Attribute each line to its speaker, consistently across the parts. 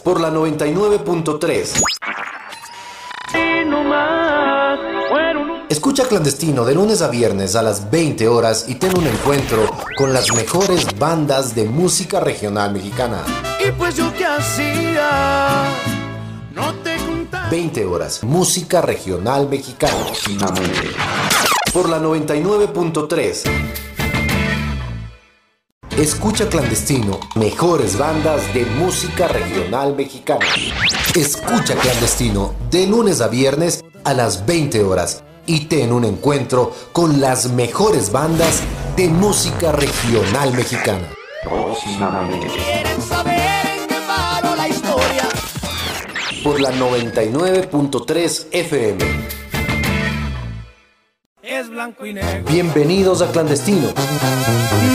Speaker 1: por la 99.3. Escucha clandestino de lunes a viernes a las 20 horas y ten un encuentro con las mejores bandas de música regional mexicana.
Speaker 2: Y pues yo qué hacía, no te
Speaker 1: 20 horas, música regional mexicana. Por la 99.3. Escucha clandestino, mejores bandas de música regional mexicana. Escucha clandestino de lunes a viernes a las 20 horas y ten un encuentro con las mejores bandas de música regional mexicana. Por la 99.3 FM.
Speaker 2: Es blanco y negro.
Speaker 1: Bienvenidos a Clandestino.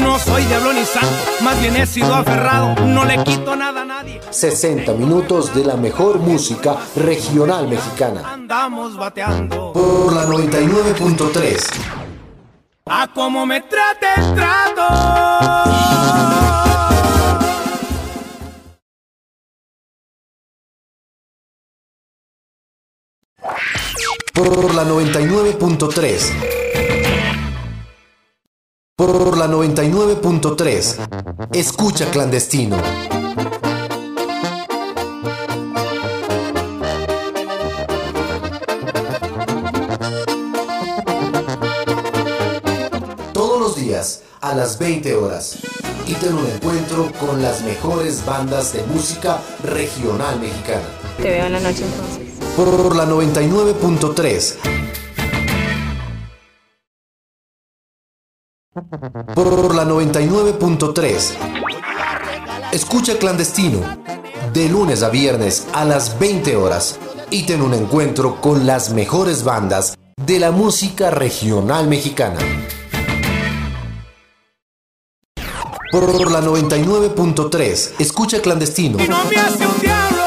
Speaker 2: No soy diablo ni santo, más bien he sido aferrado. No le quito nada a nadie.
Speaker 1: 60 minutos de la mejor música regional mexicana.
Speaker 2: Andamos bateando.
Speaker 1: Por la 99.3.
Speaker 2: A como me trate el trato.
Speaker 1: Por la 99.3. Por la 99.3. Escucha clandestino. Todos los días a las 20 horas. Y ten un encuentro con las mejores bandas de música regional mexicana.
Speaker 3: Te veo en la noche entonces.
Speaker 1: Por la 99.3. Por la 99.3. Escucha clandestino. De lunes a viernes a las 20 horas. Y ten un encuentro con las mejores bandas de la música regional mexicana. Por la 99.3. Escucha clandestino.
Speaker 2: Y no me hace un diablo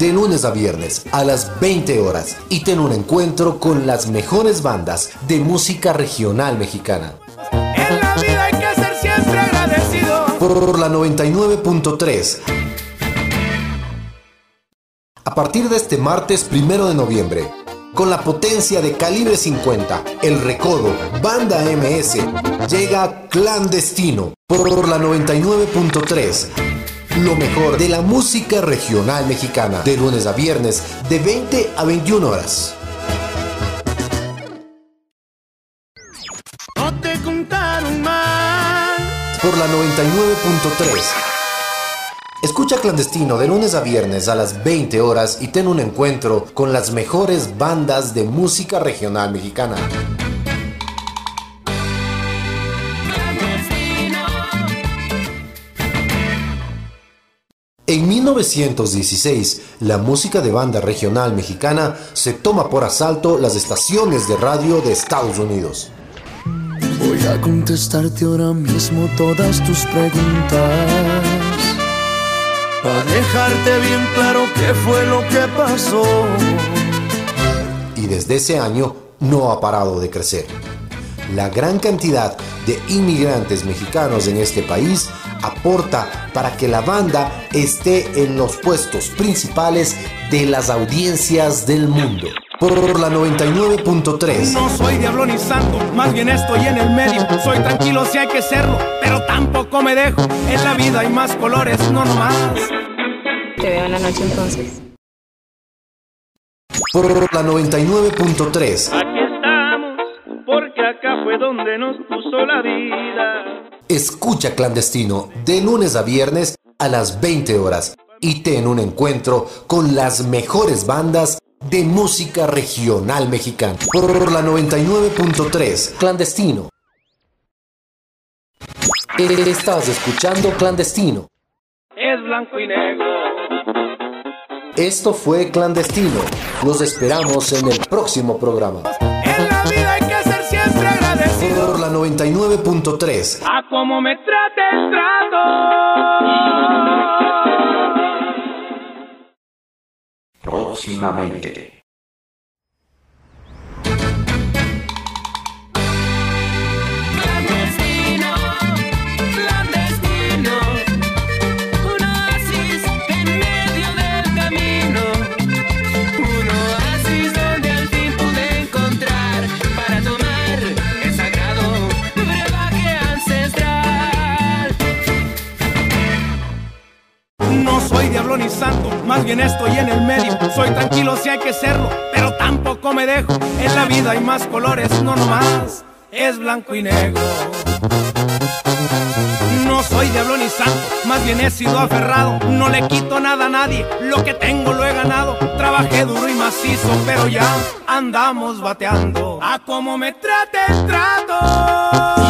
Speaker 1: De lunes a viernes a las 20 horas y ten un encuentro con las mejores bandas de música regional mexicana.
Speaker 2: En la vida hay que ser siempre agradecido.
Speaker 1: Por la 99.3. A partir de este martes primero de noviembre, con la potencia de calibre 50, El Recodo, Banda MS, llega Clandestino por la 99.3. Lo mejor de la música regional mexicana, de lunes a viernes, de 20 a 21 horas.
Speaker 2: No te contaron mal.
Speaker 1: por la 99.3. Escucha clandestino de lunes a viernes a las 20 horas y ten un encuentro con las mejores bandas de música regional mexicana. En 1916, la música de banda regional mexicana se toma por asalto las estaciones de radio de Estados Unidos.
Speaker 4: Voy a contestarte ahora mismo todas tus preguntas. Para dejarte bien claro qué fue lo que pasó.
Speaker 1: y desde ese año no ha parado de crecer. La gran cantidad de inmigrantes mexicanos en este país aporta para que la banda esté en los puestos principales de las audiencias del mundo. Por la 99.3.
Speaker 2: No soy diablo ni santo, más bien estoy en el medio. Soy tranquilo si hay que serlo, pero tampoco me dejo. En la vida hay más colores, no nomás.
Speaker 3: Te veo en la noche entonces.
Speaker 1: Por la 99.3.
Speaker 5: Aquí estamos, porque acá fue donde nos puso la vida.
Speaker 1: Escucha clandestino de lunes a viernes a las 20 horas y ten un encuentro con las mejores bandas de música regional mexicana. Por la 99.3. Clandestino. Estás escuchando Clandestino.
Speaker 5: Es blanco y negro.
Speaker 1: Esto fue Clandestino. Los esperamos en el próximo programa. Por la 99.3.
Speaker 5: A como me trate el trato.
Speaker 6: Próximamente.
Speaker 2: Bien estoy en el medio. Soy tranquilo si hay que serlo, pero tampoco me dejo. En la vida hay más colores, no nomás es blanco y negro. No soy diablo ni santo, más bien he sido aferrado. No le quito nada a nadie, lo que tengo lo he ganado. Trabajé duro y macizo, pero ya andamos bateando. A como me trate, trato.